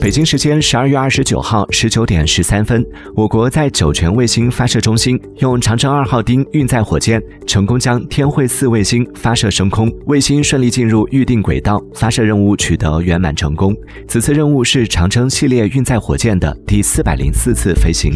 北京时间十二月二十九号十九点十三分我国在酒泉卫星发射中心用长征二号丁运载火箭成功将天惠四卫星发射升空。卫星顺利进入预定轨道发射任务取得圆满成功。此次任务是长征系列运载火箭的第四百零四次飞行。